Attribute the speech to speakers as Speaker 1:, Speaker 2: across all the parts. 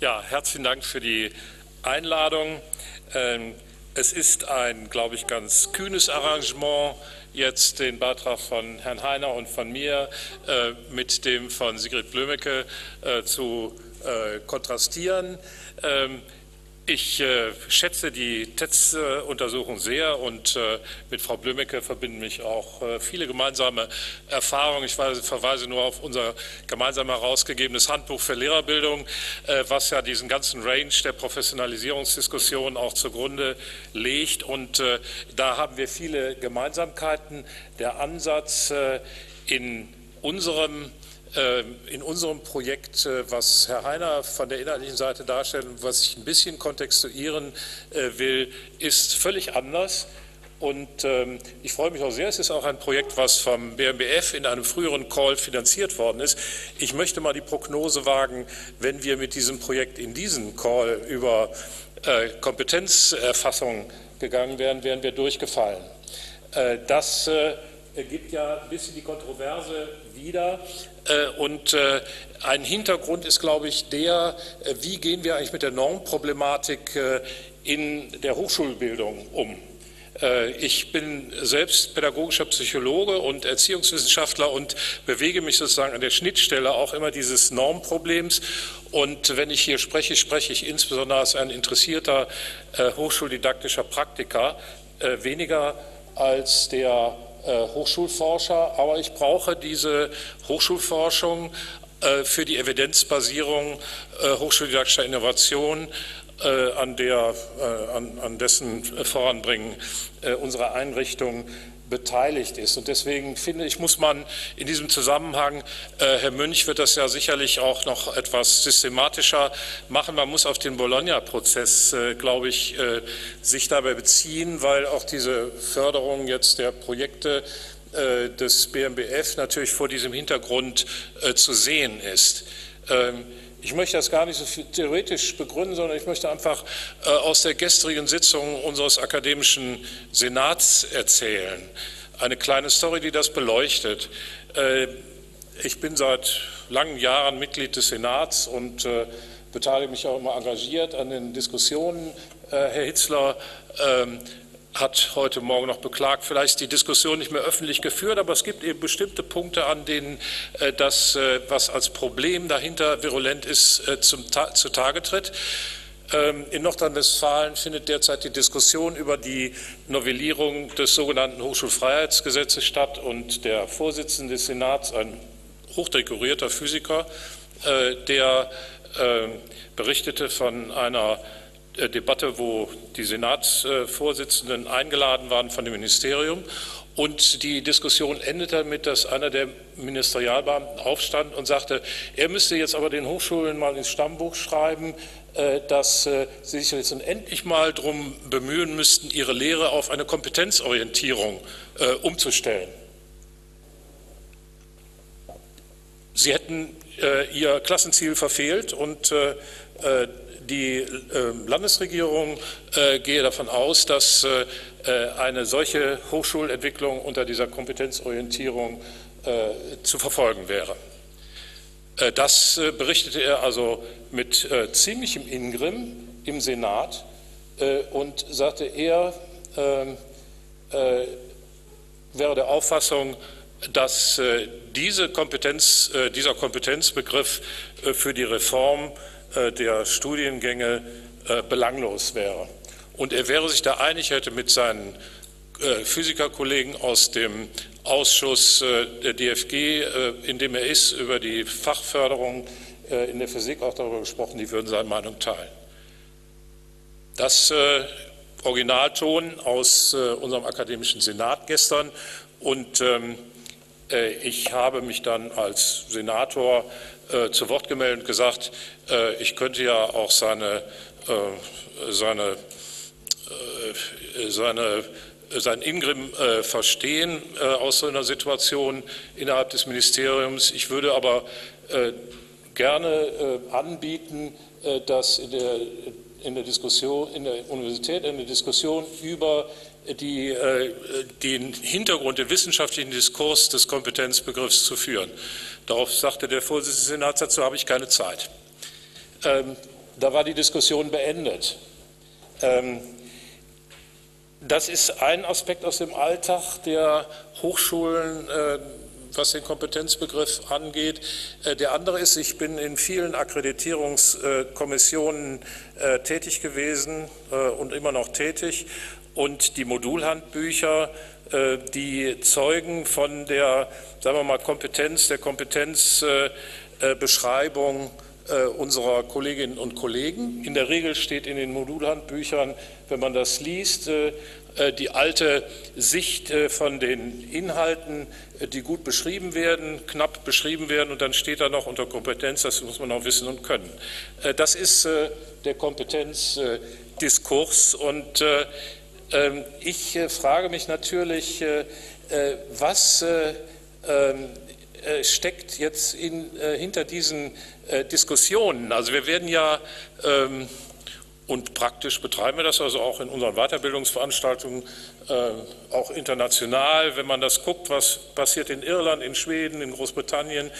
Speaker 1: Ja, herzlichen Dank für die Einladung. Ähm, es ist ein, glaube ich, ganz kühnes Arrangement, jetzt den Beitrag von Herrn Heiner und von mir äh, mit dem von Sigrid Blömecke äh, zu äh, kontrastieren. Ich äh, schätze die TETS-Untersuchung sehr und äh, mit Frau Blömecke verbinden mich auch äh, viele gemeinsame Erfahrungen. Ich weise, verweise nur auf unser gemeinsam herausgegebenes Handbuch für Lehrerbildung, äh, was ja diesen ganzen Range der Professionalisierungsdiskussion auch zugrunde legt. Und äh, da haben wir viele Gemeinsamkeiten. Der Ansatz äh, in unserem in unserem Projekt, äh, was Herr Heiner von der inhaltlichen Seite darstellt und was ich ein bisschen kontextuieren äh, will, ist völlig anders. Und ähm, ich freue mich auch sehr, es ist auch ein Projekt, was vom BMBF in einem früheren Call finanziert worden ist. Ich möchte mal die Prognose wagen, wenn wir mit diesem Projekt in diesen Call über äh, Kompetenzerfassung gegangen wären, wären wir durchgefallen. das gibt ja ein bisschen die Kontroverse wieder. Äh, und äh, ein Hintergrund ist, glaube ich, der, äh, wie gehen wir eigentlich mit der Normproblematik in der Hochschulbildung um. Ich bin selbst pädagogischer Psychologe und Erziehungswissenschaftler und bewege mich sozusagen an der Schnittstelle auch immer dieses Normproblems. Und wenn ich hier spreche, spreche ich insbesondere als ein interessierter hochschuldidaktischer Praktiker, weniger als der Hochschulforscher, aber ich brauche diese Hochschulforschung äh, für die Evidenzbasierung äh, hochschuldidaktischer Innovation, an, der, an, dessen Voranbringen unserer Einrichtung beteiligt ist. Und deswegen finde ich, muss man in diesem Zusammenhang, äh, Herr Münch wird das ja sicherlich auch noch etwas systematischer machen, man muss auf den Bologna-Prozess, äh, glaube ich, äh, sich dabei beziehen, weil auch diese Förderung jetzt der Projekte äh, des BMBF natürlich vor diesem Hintergrund äh, zu sehen ist. Ähm, ich möchte das gar nicht so theoretisch begründen, sondern ich möchte einfach äh, aus der gestrigen Sitzung unseres akademischen Senats erzählen. Eine kleine Story, die das beleuchtet. Äh, ich bin seit langen Jahren Mitglied des Senats und äh, beteilige mich auch immer engagiert an den Diskussionen. Herr Hitzler, ähm, hat heute Morgen noch beklagt, vielleicht die Diskussion nicht mehr öffentlich geführt, aber es gibt eben bestimmte Punkte, an denen äh, das, äh, was als Problem dahinter virulent ist, äh, zum, zutage tritt. Ähm, in Nordrhein-Westfalen findet derzeit die Diskussion über die Novellierung des sogenannten Hochschulfreiheitsgesetzes statt und der Vorsitzende des Senats, ein hochdekorierter Physiker, der berichtete von einer Debatte, wo die Senatsvorsitzenden eingeladen waren von dem Ministerium. Und die Diskussion endete damit, dass einer der Ministerialbeamten aufstand und sagte, er müsste jetzt aber den Hochschulen mal ins Stammbuch schreiben, äh, dass äh, sie sich jetzt endlich mal darum bemühen müssten, ihre Lehre auf eine Kompetenzorientierung umzustellen. Sie hätten ihr Klassenziel verfehlt und die ähm, Landesregierung äh, gehe davon aus, dass äh, äh, eine solche Hochschulentwicklung unter dieser Kompetenzorientierung zu verfolgen wäre. Das berichtete er also mit ziemlichem Ingrimm im Senat und sagte, er ähm, wäre der Auffassung, dass diese Kompetenz, dieser Kompetenzbegriff für die Reform der Studiengänge äh, belanglos wäre. Und er wäre sich da einig, hätte mit seinen äh, Physikerkollegen aus dem Ausschuss der DFG, in dem er ist, über die Fachförderung in der Physik auch darüber gesprochen, die würden seine Meinung teilen. Das Originalton aus unserem akademischen Senat gestern und ähm, ich habe mich dann als Senator äh, zu Wort gemeldet und gesagt, äh, ich könnte ja auch seine, äh, seine, äh, seine, seinen Ingrim äh, verstehen äh, aus so einer Situation innerhalb des Ministeriums. Ich würde aber gerne anbieten, dass in der, in der Diskussion, in der Universität eine Diskussion über die, den Hintergrund, den wissenschaftlichen Diskurs des Kompetenzbegriffs zu führen. Darauf sagte der Vorsitzende des Senats, dazu habe ich keine Zeit. Ähm, da war die Diskussion beendet. Ähm, das ist ein Aspekt aus dem Alltag der Hochschulen, äh, was den Kompetenzbegriff angeht. Äh, der andere ist, ich bin in vielen Akkreditierungskommissionen äh, tätig gewesen und immer noch tätig. Und die Modulhandbücher, die zeugen von der, sagen wir mal, Kompetenz, der Kompetenzbeschreibung unserer Kolleginnen und Kollegen. In der Regel steht in den Modulhandbüchern, wenn man das liest, äh, die alte Sicht äh, von den Inhalten, äh, die gut beschrieben werden, knapp beschrieben werden und dann steht da noch unter Kompetenz, das muss man auch wissen und können. Das ist der Kompetenzdiskurs und ich frage mich natürlich, was ähm, steckt jetzt in, hinter diesen Diskussionen? Also wir werden ja ähm, und praktisch betreiben wir das also auch in unseren Weiterbildungsveranstaltungen, äh, auch international. Wenn man das guckt, was passiert in Irland, in Schweden, in Großbritannien,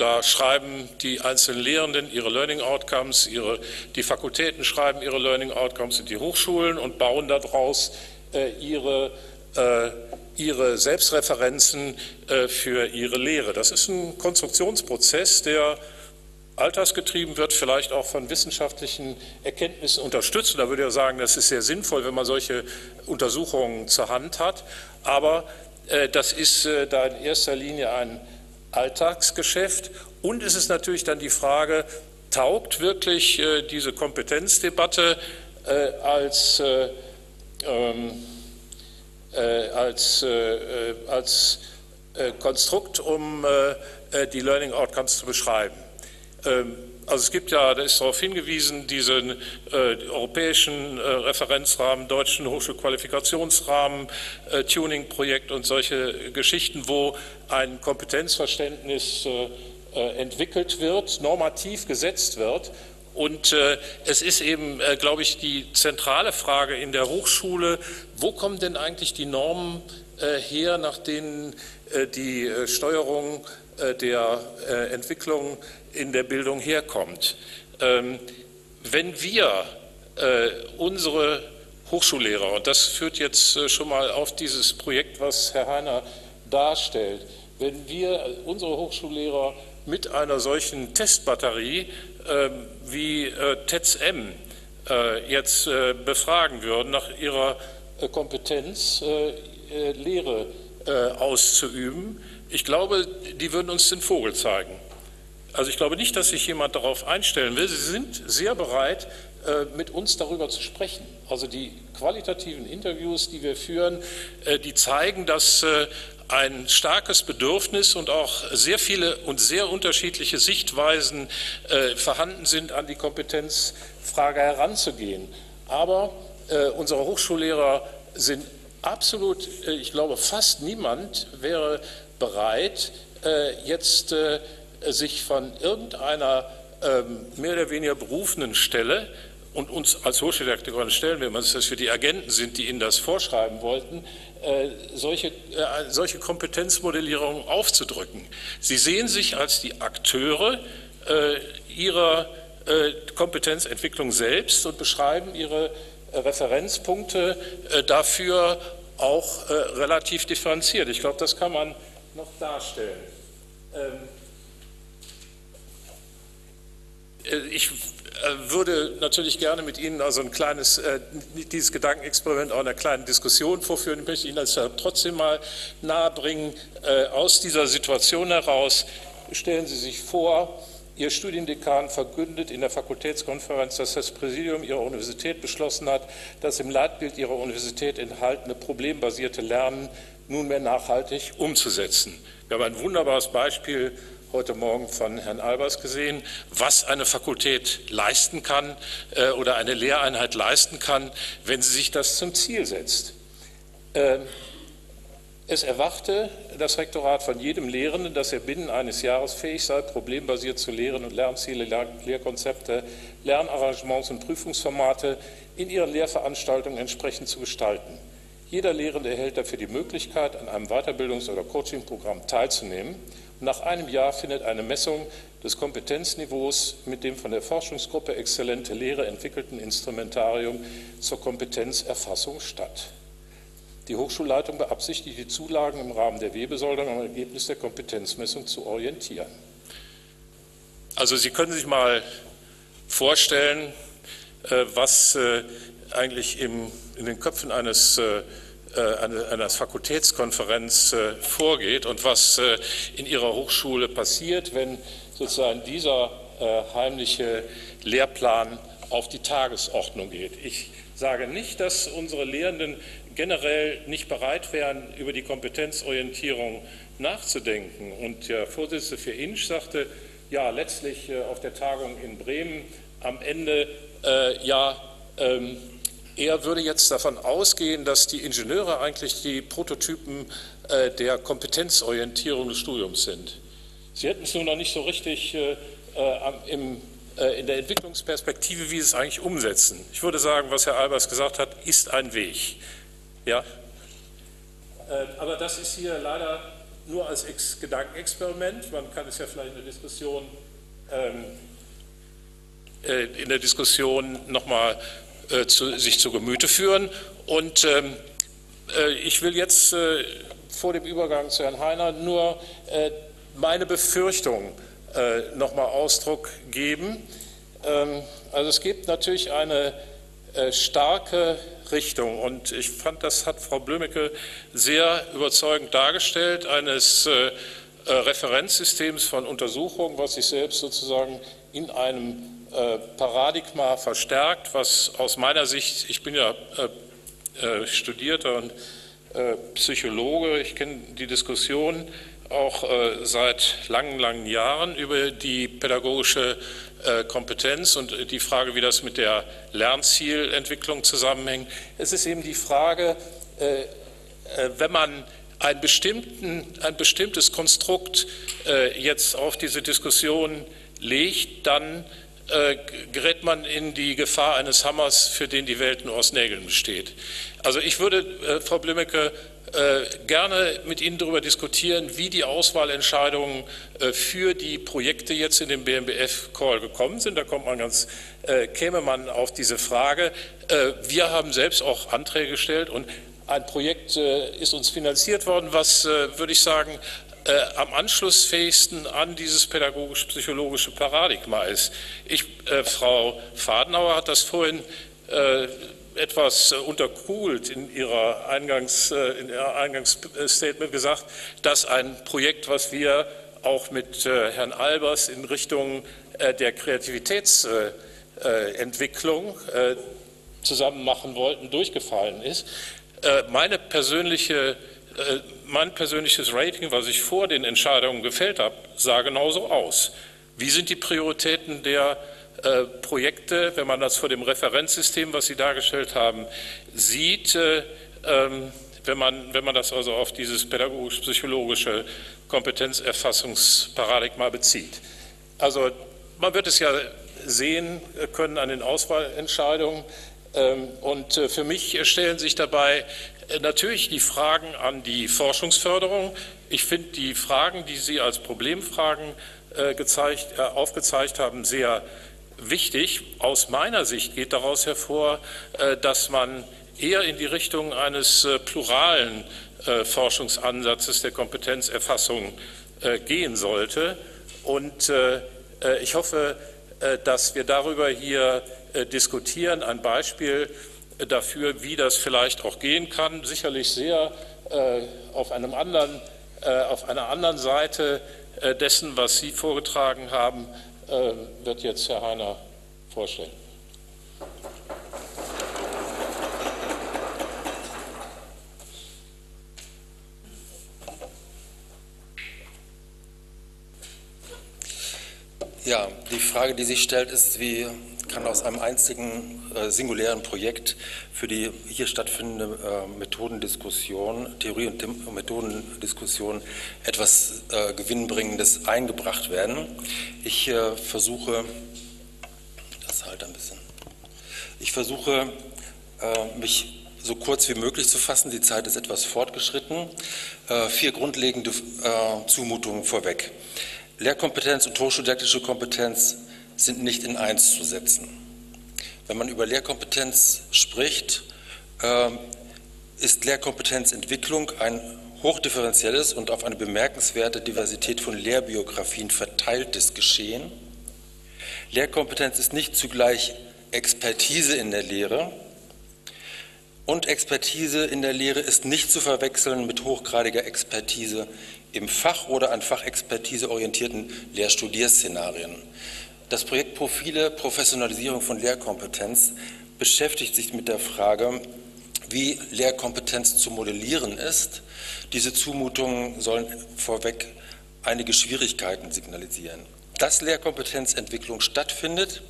Speaker 1: da schreiben die einzelnen Lehrenden ihre Learning Outcomes, ihre, die Fakultäten schreiben ihre Learning Outcomes in die Hochschulen und bauen daraus äh, ihre, äh, ihre Selbstreferenzen äh, für ihre Lehre. Das ist ein Konstruktionsprozess, der altersgetrieben wird, vielleicht auch von wissenschaftlichen Erkenntnissen unterstützt. Da würde ich sagen, das ist sehr sinnvoll, wenn man solche Untersuchungen zur Hand hat. Aber äh, das ist äh, da in erster Linie ein Alltagsgeschäft. Und es ist natürlich dann die Frage, taugt wirklich äh, diese Kompetenzdebatte äh, als, äh, ähm, äh, als, als Konstrukt, um die Learning Outcomes zu beschreiben. Ähm, also es gibt ja, da ist darauf hingewiesen, diesen äh, europäischen äh, Referenzrahmen, deutschen Hochschulqualifikationsrahmen, äh, Tuning-Projekt und solche Geschichten, wo ein Kompetenzverständnis äh, äh, entwickelt wird, normativ gesetzt wird. Und äh, es ist eben, glaube ich, die zentrale Frage in der Hochschule, wo kommen denn eigentlich die Normen her, nach denen die Steuerung der Entwicklung in der Bildung herkommt. Ähm, wenn wir äh, unsere Hochschullehrer, und das führt jetzt äh, schon mal auf dieses Projekt, was Herr Heiner darstellt, wenn wir unsere Hochschullehrer mit einer solchen Testbatterie ähm, wie äh, TETS-M jetzt befragen würden nach ihrer Kompetenz, Lehre auszuüben, ich glaube, die würden uns den Vogel zeigen. Also ich glaube nicht, dass sich jemand darauf einstellen will. Sie sind sehr bereit, äh, mit uns darüber zu sprechen. Also die qualitativen Interviews, die wir führen, äh, die zeigen, dass äh, ein starkes Bedürfnis und auch sehr viele und sehr unterschiedliche Sichtweisen vorhanden sind, an die Kompetenzfrage heranzugehen. Aber unsere Hochschullehrer sind absolut, ich glaube, fast niemand wäre bereit, jetzt sich von irgendeiner ähm, mehr oder weniger berufenen Stelle und uns als Hochschuldirektorin stellen wir, dass das für die Agenten sind, die Ihnen das vorschreiben wollten, äh, solche, äh, solche Kompetenzmodellierungen aufzudrücken. Sie sehen sich als die Akteure äh, ihrer äh, Kompetenzentwicklung selbst und beschreiben ihre äh, Referenzpunkte äh, dafür auch relativ differenziert. Ich glaube, das kann man noch darstellen. Ähm, Äh, ich äh, würde natürlich gerne mit Ihnen also ein kleines, äh, dieses Gedankenexperiment auch einer kleinen Diskussion vorführen. Ich möchte Ihnen das trotzdem mal nahebringen. Aus dieser Situation heraus stellen Sie sich vor, Ihr Studiendekan verkündet in der Fakultätskonferenz, dass das Präsidium Ihrer Universität beschlossen hat, das im Leitbild Ihrer Universität enthaltene problembasierte Lernen nunmehr nachhaltig umzusetzen. Wir haben ein wunderbares Beispiel heute Morgen von Herrn Albers gesehen, was eine Fakultät leisten kann äh, oder eine Lehreinheit leisten kann, wenn sie sich das zum Ziel setzt. Ähm, es erwarte das Rektorat von jedem Lehrenden, dass er binnen eines Jahres fähig sei, problembasiert zu lehren und Lernziele, Lehrkonzepte, Lernarrangements und Prüfungsformate in ihren Lehrveranstaltungen entsprechend zu gestalten. Jeder Lehrende erhält dafür die Möglichkeit, an einem Weiterbildungs- oder Coachingprogramm teilzunehmen Nach einem Jahr findet eine Messung des Kompetenzniveaus mit dem von der Forschungsgruppe Exzellente Lehre entwickelten Instrumentarium zur Kompetenzerfassung statt. Die Hochschulleitung beabsichtigt, die Zulagen im Rahmen der Webesoldung am Ergebnis der Kompetenzmessung zu orientieren. Also Sie können sich mal vorstellen, äh, was äh, eigentlich in den Köpfen eines äh, einer Fakultätskonferenz vorgeht und was in ihrer Hochschule passiert, wenn sozusagen dieser heimliche Lehrplan auf die Tagesordnung geht. Ich sage nicht, dass unsere Lehrenden generell nicht bereit wären, über die Kompetenzorientierung nachzudenken. Und der Vorsitzende für INSCH sagte, ja, letztlich äh, auf der Tagung in Bremen am Ende, äh, ja, ähm, er würde jetzt davon ausgehen, dass die Ingenieure eigentlich die Prototypen äh, der Kompetenzorientierung des Studiums sind. Sie hätten es nur noch nicht so richtig äh, äh im, äh, in der Entwicklungsperspektive, wie sie es eigentlich umsetzen. Ich würde sagen, was Herr Albers gesagt hat, ist ein Weg. Ja? aber das ist hier leider nur als Ex Gedankenexperiment. Man kann es ja vielleicht in der Diskussion, ähm, äh, in der Diskussion nochmal äh, zu, sich zu Gemüte führen. Und ähm, äh, ich will jetzt äh, vor dem Übergang zu Herrn Heiner nur äh, meine Befürchtung äh, nochmal Ausdruck geben. Ähm, also es gibt natürlich eine starke Richtung. Und ich fand, das hat Frau Blömecke sehr überzeugend dargestellt, eines äh, äh, Referenzsystems von Untersuchungen, was sich selbst sozusagen in einem äh, Paradigma verstärkt, was aus meiner Sicht, ich bin ja äh, äh studierter und äh, Psychologe, ich kenne die Diskussion auch seit langen, langen Jahren über die pädagogische äh, Kompetenz und die Frage, wie das mit der Lernzielentwicklung zusammenhängt. Es ist eben die Frage, äh, äh, wenn man ein, ein bestimmtes Konstrukt jetzt auf diese Diskussion legt, dann gerät man in die Gefahr eines Hammers, für den die Welt nur aus Nägeln besteht. Also ich würde, Frau Blümecke, äh, gerne mit Ihnen darüber diskutieren, wie die Auswahlentscheidungen äh, für die Projekte jetzt in dem BMBF-Call gekommen sind. Da kommt man ganz, äh, käme man auf diese Frage. Wir haben selbst auch Anträge gestellt und ein Projekt ist uns finanziert worden, was, würde ich sagen, am anschlussfähigsten an dieses pädagogisch-psychologische Paradigma ist. Ich, Frau Fadenauer hat das vorhin etwas äh, unterkugelt in, ihrer Eingangs, äh, in Ihrem Eingangsstatement gesagt, dass ein Projekt, was wir auch mit äh, Herrn Albers in Richtung der Kreativitätsentwicklung zusammen machen wollten, durchgefallen ist. Meine persönliche, mein persönliches Rating, was ich vor den Entscheidungen gefällt habe, sah genauso aus. Wie sind die Prioritäten der äh, Projekte, wenn man das vor dem Referenzsystem, was Sie dargestellt haben, sieht, äh, ähm, wenn, man, wenn man das also auf dieses pädagogisch-psychologische Kompetenzerfassungsparadigma bezieht. Also man wird es ja sehen können an den Auswahlentscheidungen. Ähm, und äh, für mich stellen sich dabei natürlich die Fragen an die Forschungsförderung. Ich finde die Fragen, die Sie als Problemfragen gezeigt, aufgezeigt haben, sehr wichtig. Aus meiner Sicht geht daraus hervor, äh, dass man eher in die Richtung eines äh, pluralen äh, Forschungsansatzes der Kompetenzerfassung gehen sollte. Und ich hoffe, dass wir darüber hier diskutieren. Ein Beispiel dafür, wie das vielleicht auch gehen kann, sicherlich sehr auf, einem anderen, auf einer anderen Seite dessen, was Sie vorgetragen haben, äh, wird jetzt Herr Heiner vorstellen.
Speaker 2: Ja, die Frage, die sich stellt, ist, wie kann aus einem einzigen äh, singulären Projekt für die hier stattfindende äh, Methodendiskussion, Theorie- und Methodendiskussion etwas äh, Gewinnbringendes eingebracht werden. Ich äh, versuche, das halt ein bisschen, ich versuche, äh, mich so kurz wie möglich zu fassen. Die Zeit ist etwas fortgeschritten. Äh, vier grundlegende Zumutungen vorweg. Lehrkompetenz und hochschuldidaktische Kompetenz sind nicht in eins zu setzen. Wenn man über Lehrkompetenz spricht, äh, ist Lehrkompetenzentwicklung ein hochdifferenzielles und auf eine bemerkenswerte Diversität von Lehrbiografien verteiltes Geschehen. Lehrkompetenz ist nicht zugleich Expertise in der Lehre und Expertise in der Lehre ist nicht zu verwechseln mit hochgradiger Expertise im Fach oder an Fachexpertise orientierten Lehrstudierszenarien. Das Projekt Profile Professionalisierung von Lehrkompetenz beschäftigt sich mit der Frage, wie Lehrkompetenz zu modellieren ist. Diese Zumutungen sollen vorweg einige Schwierigkeiten signalisieren. Dass Lehrkompetenzentwicklung stattfindet,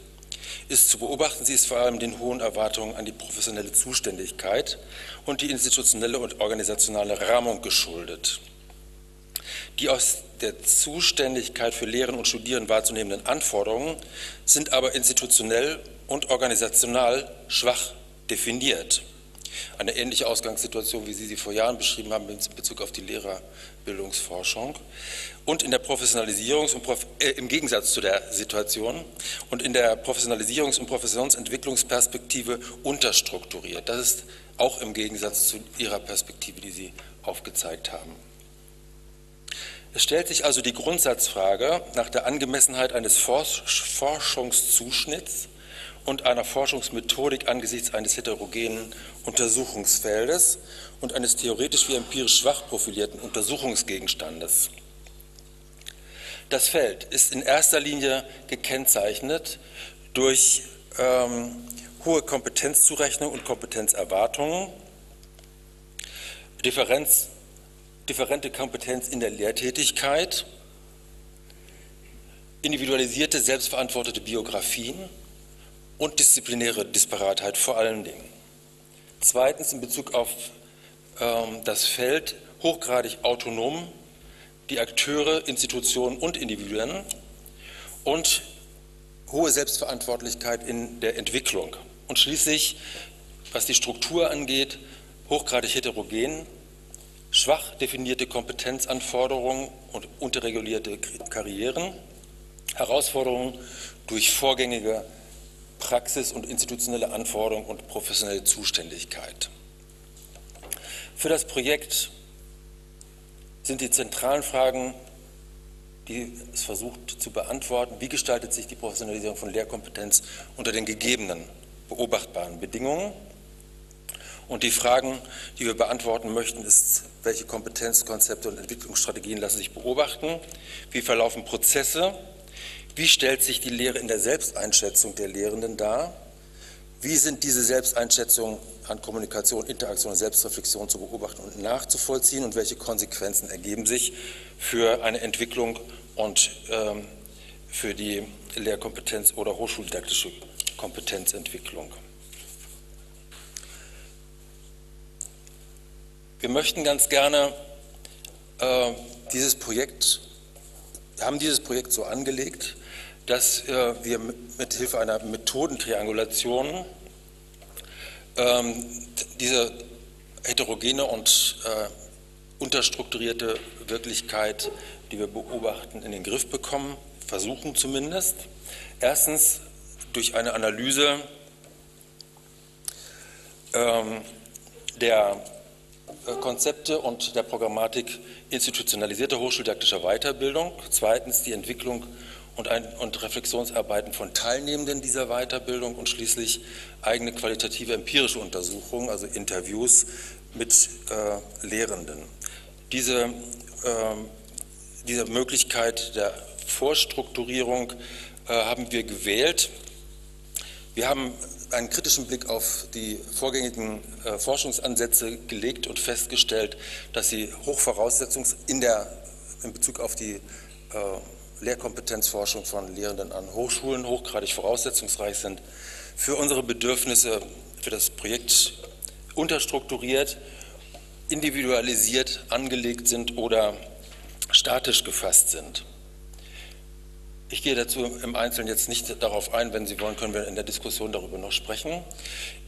Speaker 2: ist zu beobachten. Sie ist vor allem den hohen Erwartungen an die professionelle Zuständigkeit und die institutionelle und organisationale Rahmung geschuldet. Die aus der Zuständigkeit für Lehren und Studieren wahrzunehmenden Anforderungen sind aber institutionell und organisational schwach definiert. Eine ähnliche Ausgangssituation, wie Sie sie vor Jahren beschrieben haben in Bezug auf die Lehrerbildungsforschung. Und in der Professionalisierungs- und Prof äh, im Gegensatz zu der Situation und in der Professionalisierungs- und Professionsentwicklungsperspektive unterstrukturiert. Das ist auch im Gegensatz zu Ihrer Perspektive, die Sie aufgezeigt haben. Es stellt sich also die Grundsatzfrage nach der Angemessenheit eines Forschungszuschnitts und einer Forschungsmethodik angesichts eines heterogenen Untersuchungsfeldes und eines theoretisch wie empirisch schwach profilierten Untersuchungsgegenstandes. Das Feld ist in erster Linie gekennzeichnet durch ähm, hohe Kompetenzzurechnung und Kompetenzerwartungen, Differenz differente Kompetenz in der Lehrtätigkeit, individualisierte, selbstverantwortete Biografien und disziplinäre Disparatheit vor allen Dingen. Zweitens in Bezug auf ähm, das Feld hochgradig autonom, die Akteure, Institutionen und Individuen und hohe Selbstverantwortlichkeit in der Entwicklung. Und schließlich, was die Struktur angeht, hochgradig heterogen, schwach definierte Kompetenzanforderungen und unterregulierte Karrieren, Herausforderungen durch vorgängige Praxis und institutionelle Anforderungen und professionelle Zuständigkeit. Für das Projekt sind die zentralen Fragen, die es versucht zu beantworten, wie gestaltet sich die Professionalisierung von Lehrkompetenz unter den gegebenen beobachtbaren Bedingungen und die Fragen, die wir beantworten möchten, ist, welche Kompetenzkonzepte und Entwicklungsstrategien lassen sich beobachten? Wie verlaufen Prozesse? Wie stellt sich die Lehre in der Selbsteinschätzung der Lehrenden dar? Wie sind diese Selbsteinschätzungen an Kommunikation, Interaktion und Selbstreflexion zu beobachten und nachzuvollziehen und welche Konsequenzen ergeben sich für eine Entwicklung und ähm, für die Lehrkompetenz oder hochschuldidaktische Kompetenzentwicklung? Wir möchten ganz gerne äh, dieses Projekt, haben dieses Projekt so angelegt, dass äh, wir mit Hilfe einer Methodentriangulation ähm, diese heterogene und äh, unterstrukturierte Wirklichkeit, die wir beobachten, in den Griff bekommen, versuchen zumindest. Erstens durch eine Analyse ähm, der Konzepte und der Programmatik institutionalisierter hochschuldidaktischer Weiterbildung. Zweitens die Entwicklung und, ein, und, Reflexionsarbeiten von Teilnehmenden dieser Weiterbildung und schließlich eigene qualitative empirische Untersuchungen, also Interviews mit äh, Lehrenden. Diese, äh, diese Möglichkeit der Vorstrukturierung äh, haben wir gewählt. Wir haben einen kritischen Blick auf die vorgängigen äh, Forschungsansätze gelegt und festgestellt, dass sie Hochvoraussetzungs in, der, in Bezug auf die äh, Lehrkompetenzforschung von Lehrenden an Hochschulen hochgradig voraussetzungsreich sind, für unsere Bedürfnisse, für das Projekt unterstrukturiert, individualisiert angelegt sind oder statisch gefasst sind. Ich gehe dazu im Einzelnen jetzt nicht darauf ein. Wenn Sie wollen, können wir in der Diskussion darüber noch sprechen.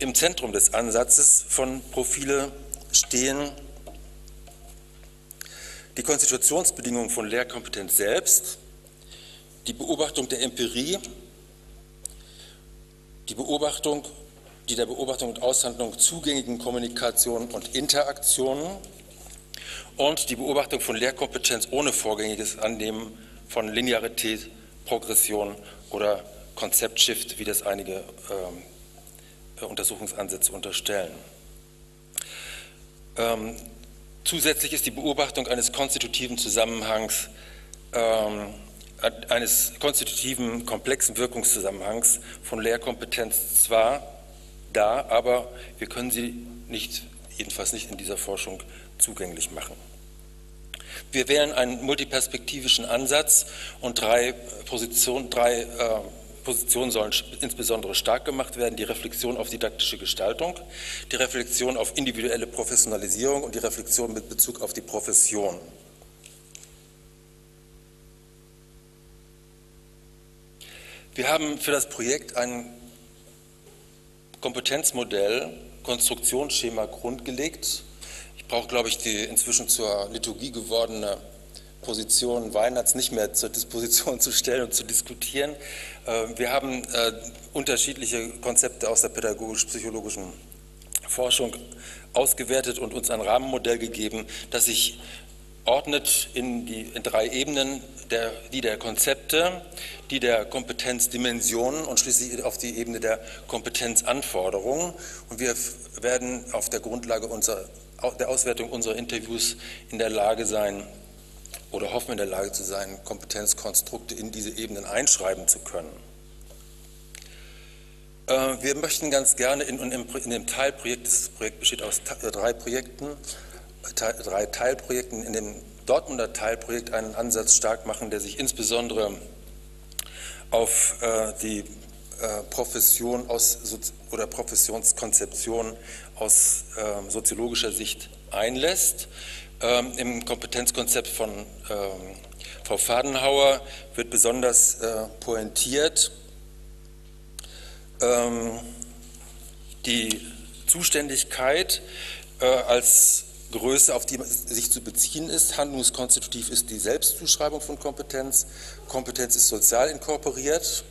Speaker 2: Im Zentrum des Ansatzes von Profile stehen die Konstitutionsbedingungen von Lehrkompetenz selbst, die Beobachtung der Empirie, die Beobachtung, die der Beobachtung und Aushandlung zugängigen Kommunikation und Interaktionen und die Beobachtung von Lehrkompetenz ohne vorgängiges Annehmen von Linearität, Progression oder Konzeptshift, wie das einige äh, Untersuchungsansätze unterstellen. Ähm, zusätzlich ist die Beobachtung eines konstitutiven Zusammenhangs, ähm, eines konstitutiven komplexen Wirkungszusammenhangs von Lehrkompetenz zwar da, aber wir können sie nicht, jedenfalls nicht in dieser Forschung zugänglich machen. Wir wählen einen multiperspektivischen Ansatz und drei Positionen, drei, äh, Positionen sollen insbesondere stark gemacht werden. Die Reflexion auf didaktische Gestaltung, die Reflexion auf individuelle Professionalisierung und die Reflexion mit Bezug auf die Profession. Wir haben für das Projekt ein Kompetenzmodell, Konstruktionsschema grundgelegt, braucht, glaube ich, die inzwischen zur Liturgie gewordene Position Weinerts nicht mehr zur Disposition zu stellen und zu diskutieren. Äh, wir haben äh, unterschiedliche Konzepte aus der pädagogisch-psychologischen Forschung ausgewertet und uns ein Rahmenmodell gegeben, das sich ordnet in, die, in drei Ebenen, der, die der Konzepte, die der Kompetenzdimensionen und schließlich auf die Ebene der Kompetenzanforderungen. Und wir werden auf der Grundlage unserer der Auswertung unserer Interviews in der Lage sein oder hoffen in der Lage zu sein, Kompetenzkonstrukte in diese Ebenen einschreiben zu können. Äh, wir möchten ganz gerne in, in dem Teilprojekt, das Projekt besteht aus äh, drei Projekten, drei Teilprojekten, in dem Dortmunder Teilprojekt einen Ansatz stark machen, der sich insbesondere auf äh, die Profession aus, oder Professionskonzeption aus äh, soziologischer Sicht einlässt. Ähm, Im Kompetenzkonzept von ähm, Frau Fadenhauer wird besonders äh, pointiert ähm, die Zuständigkeit äh, als Größe, auf die sich zu beziehen ist. Handlungskonstitutiv ist die Selbstzuschreibung von Kompetenz. Kompetenz ist sozial inkorporiert.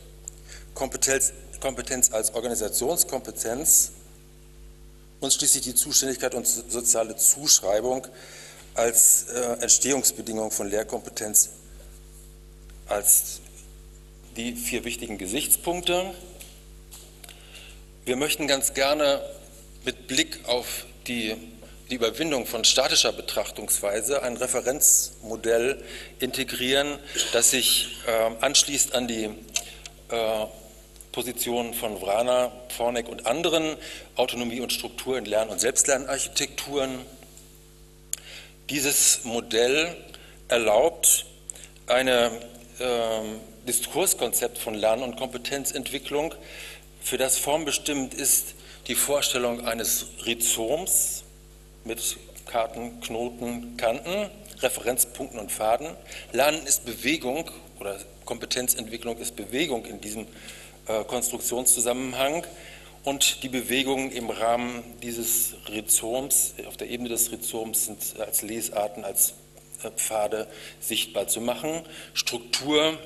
Speaker 2: Kompetenz, Kompetenz als Organisationskompetenz und schließlich die Zuständigkeit und soziale Zuschreibung als äh, Entstehungsbedingung von Lehrkompetenz als die vier wichtigen Gesichtspunkte. Wir möchten ganz gerne mit Blick auf die, die Überwindung von statischer Betrachtungsweise ein Referenzmodell integrieren, das sich äh, anschließt an die äh, Positionen von Vrana, Fornek und anderen, Autonomie und Struktur in Lern- und Selbstlernarchitekturen. Dieses Modell erlaubt ein äh, Diskurskonzept von Lern- und Kompetenzentwicklung, für das formbestimmt ist die Vorstellung eines Rhizoms mit Karten, Knoten, Kanten, Referenzpunkten und Faden. Lernen ist Bewegung oder Kompetenzentwicklung ist Bewegung in diesem äh, Konstruktionszusammenhang und die Bewegungen im Rahmen dieses Rhizoms, auf der Ebene des Rhizoms sind als Lesarten, als äh, Pfade sichtbar zu machen. Struktur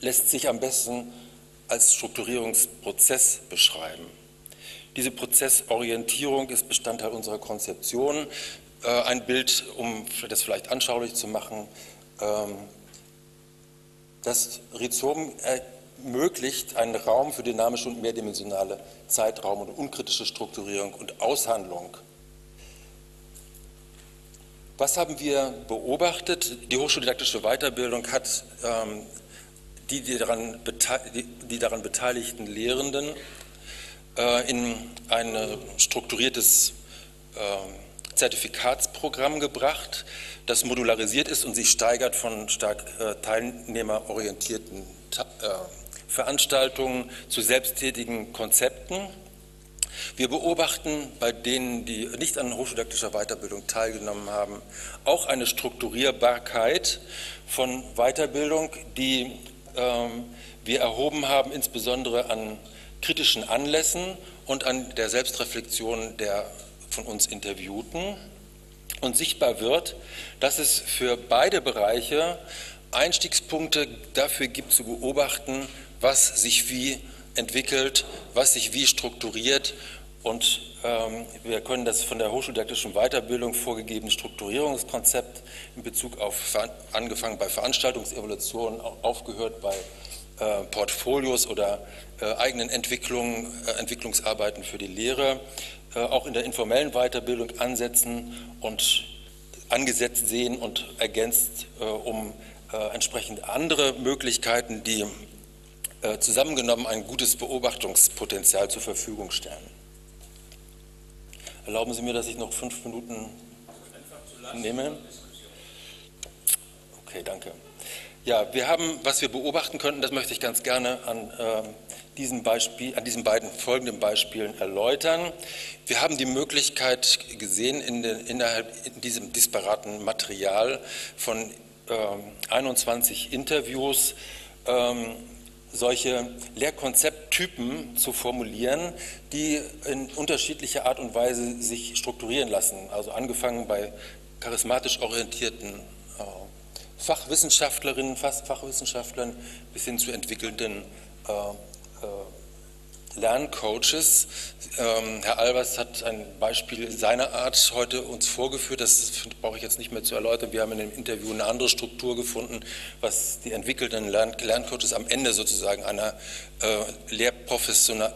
Speaker 2: lässt sich am besten als Strukturierungsprozess beschreiben. Diese Prozessorientierung ist Bestandteil unserer Konzeption. Äh, ein Bild, um das vielleicht anschaulich zu machen. Ähm, das Rhizom ermöglicht einen Raum für dynamische und mehrdimensionale Zeitraum- und unkritische Strukturierung und Aushandlung. Was haben wir beobachtet? Die hochschuldidaktische Weiterbildung hat ähm, die, die, daran die, die, daran beteiligten Lehrenden äh, in ein strukturiertes äh, Zertifikatsprogramm gebracht, das modularisiert ist und sich steigert von stark äh, teilnehmerorientierten äh, Veranstaltungen zu selbsttätigen Konzepten. Wir beobachten bei denen, die nicht an hochschuldidaktischer Weiterbildung teilgenommen haben, auch eine Strukturierbarkeit von Weiterbildung, die ähm, wir erhoben haben, insbesondere an kritischen Anlässen und an der Selbstreflexion der von uns Interviewten. Und sichtbar wird, dass es für beide Bereiche Einstiegspunkte dafür gibt zu beobachten, was sich wie entwickelt, was sich wie strukturiert. Und ähm, wir können das von der hochschuldidaktischen Weiterbildung vorgegebene Strukturierungskonzept in Bezug auf, angefangen bei Veranstaltungsevolutionen, aufgehört bei äh, Portfolios oder äh, eigenen Entwicklungen, äh, Entwicklungsarbeiten für die Lehre, auch in der informellen Weiterbildung ansetzen und angesetzt sehen und ergänzt um entsprechend andere Möglichkeiten, die zusammengenommen ein gutes Beobachtungspotenzial zur Verfügung stellen. Erlauben Sie mir, dass ich noch fünf Minuten nehme? Okay, danke. Ja, wir haben, was wir beobachten könnten, das möchte ich ganz gerne an, äh, diesem Beispiel, an diesen beiden folgenden Beispielen erläutern. Wir haben die Möglichkeit gesehen, in den, innerhalb in diesem disparaten Material von äh, 21 Interviews ähm, solche Lehrkonzepttypen zu formulieren, die in unterschiedlicher Art und Weise sich strukturieren lassen. Also angefangen bei charismatisch orientierten äh, Fachwissenschaftlerinnen, Fachwissenschaftlern bis hin zu entwickelnden äh, äh, Lerncoaches. Ähm, Herr Albers hat ein Beispiel seiner Art heute uns vorgeführt, das brauche ich jetzt nicht mehr zu erläutern. Wir haben in dem Interview eine andere Struktur gefunden, was die entwickelten Lern Lerncoaches am Ende sozusagen einer äh,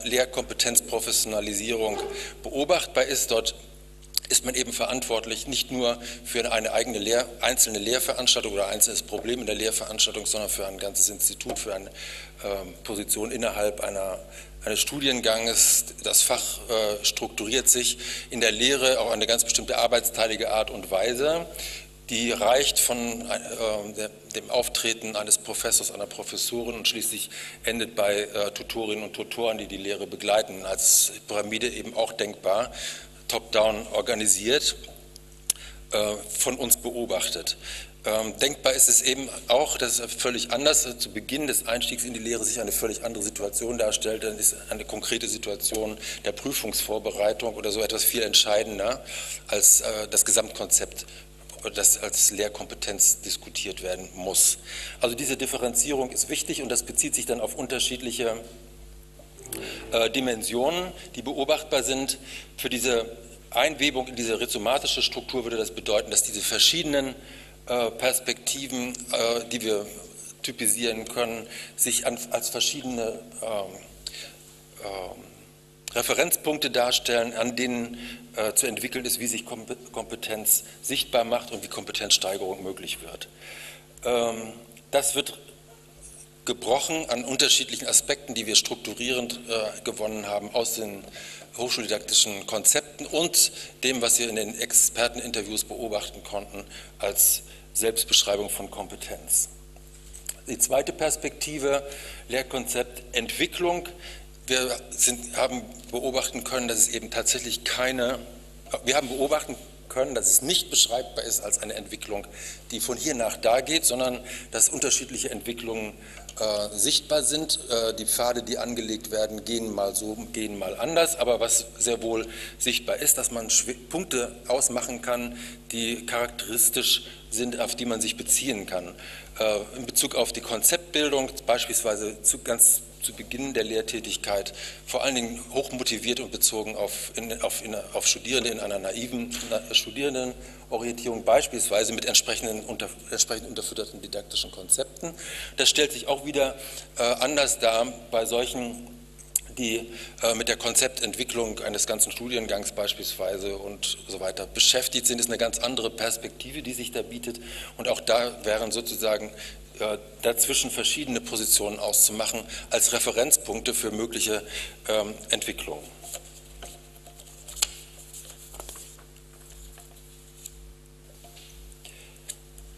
Speaker 2: Lehrkompetenzprofessionalisierung beobachtbar ist. Dort ist man eben verantwortlich nicht nur für eine eigene Lehr einzelne Lehrveranstaltung oder einzelnes Problem in der Lehrveranstaltung, sondern für ein ganzes Institut, für eine äh, Position innerhalb einer eines Studienganges. Das Fach äh, strukturiert sich in der Lehre auf eine ganz bestimmte arbeitsteilige Art und Weise. Die reicht von äh, dem Auftreten eines Professors, einer Professorin und schließlich endet bei äh, Tutorinnen und Tutoren, die die Lehre begleiten. Als Pyramide eben auch denkbar, top-down organisiert, äh, von uns beobachtet. Ähm, denkbar ist es eben auch, dass es völlig anders zu Beginn des Einstiegs in die Lehre sich eine völlig andere Situation darstellt. Dann ist eine konkrete Situation der Prüfungsvorbereitung oder so etwas viel entscheidender als äh, das Gesamtkonzept das als Lehrkompetenz diskutiert werden muss. Also diese Differenzierung ist wichtig und das bezieht sich dann auf unterschiedliche äh, Dimensionen, die beobachtbar sind. Für diese Einwebung in diese rhizomatische Struktur würde das bedeuten, dass diese verschiedenen äh, Perspektiven, äh, die wir typisieren können, sich als verschiedene ähm, ähm, Referenzpunkte darstellen, an denen zu entwickeln ist, wie sich Kompetenz sichtbar macht und wie Kompetenzsteigerung möglich wird. Ähm, das wird gebrochen an unterschiedlichen Aspekten, die wir strukturierend gewonnen haben aus den hochschuldidaktischen Konzepten und dem, was wir in den Experteninterviews beobachten konnten, als Selbstbeschreibung von Kompetenz. Die zweite Perspektive, Lehrkonzept Entwicklung. Wir sind, haben beobachten können, dass es eben tatsächlich keine, wir haben beobachten können, dass es nicht beschreibbar ist als eine Entwicklung, die von hier nach da geht, sondern dass unterschiedliche Entwicklungen äh, sichtbar sind. Äh, die Pfade, die angelegt werden, gehen mal so, gehen mal anders. Aber was sehr wohl sichtbar ist, dass man Punkte ausmachen kann, die charakteristisch sind, auf die man sich beziehen kann. Äh, in Bezug auf die Konzeptbildung, beispielsweise zu, ganz zu Beginn der Lehrtätigkeit, vor allen Dingen hochmotiviert und bezogen auf, in, auf, in, auf Studierende in einer naiven Studierendenorientierung, beispielsweise mit entsprechenden, unter, entsprechend unterfütterten didaktischen Konzepten. Das stellt sich auch wieder äh, anders dar bei solchen die äh, mit der Konzeptentwicklung eines ganzen Studiengangs beispielsweise und so weiter beschäftigt sind, ist eine ganz andere Perspektive, die sich da bietet. Und auch da wären sozusagen äh, dazwischen verschiedene Positionen auszumachen als Referenzpunkte für mögliche ähm, Entwicklungen.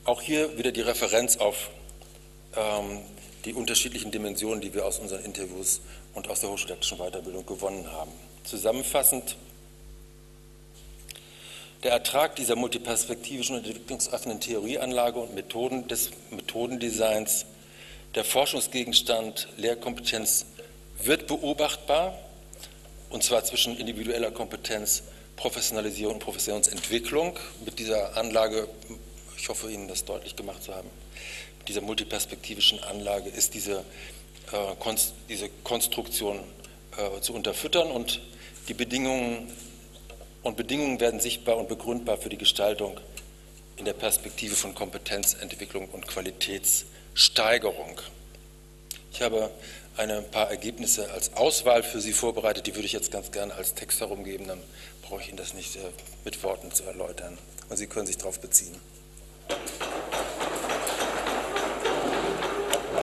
Speaker 2: Auch hier wieder die Referenz auf ähm, die unterschiedlichen Dimensionen, die wir aus unseren Interviews und aus der hochschuldidaktischen Weiterbildung gewonnen haben. Zusammenfassend, der Ertrag dieser multiperspektivischen und entwicklungsoffenen Theorieanlage und Methoden des Methodendesigns, Der Forschungsgegenstand Lehrkompetenz wird beobachtbar, und zwar zwischen individueller Kompetenz, Professionalisierung und Professionsentwicklung. Mit dieser Anlage, ich hoffe Ihnen das deutlich gemacht zu haben, mit dieser multiperspektivischen Anlage ist diese, äh, Konst, diese Konstruktion äh, zu unterfüttern und die Bedingungen und Bedingungen werden sichtbar und begründbar für die Gestaltung in der Perspektive von Kompetenzentwicklung und Qualitätssteigerung. Ich habe ein paar Ergebnisse als Auswahl für Sie vorbereitet, die würde ich jetzt ganz gerne als Text herumgeben, dann brauche ich Ihnen das nicht äh, mit Worten zu erläutern. Und Sie können sich darauf beziehen.